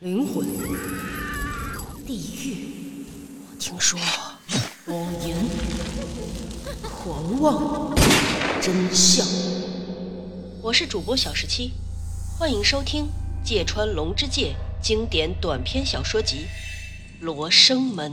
灵魂、地狱，我听说。谎言、狂妄、真相。我是主播小十七，欢迎收听芥川龙之介经典短篇小说集《罗生门》。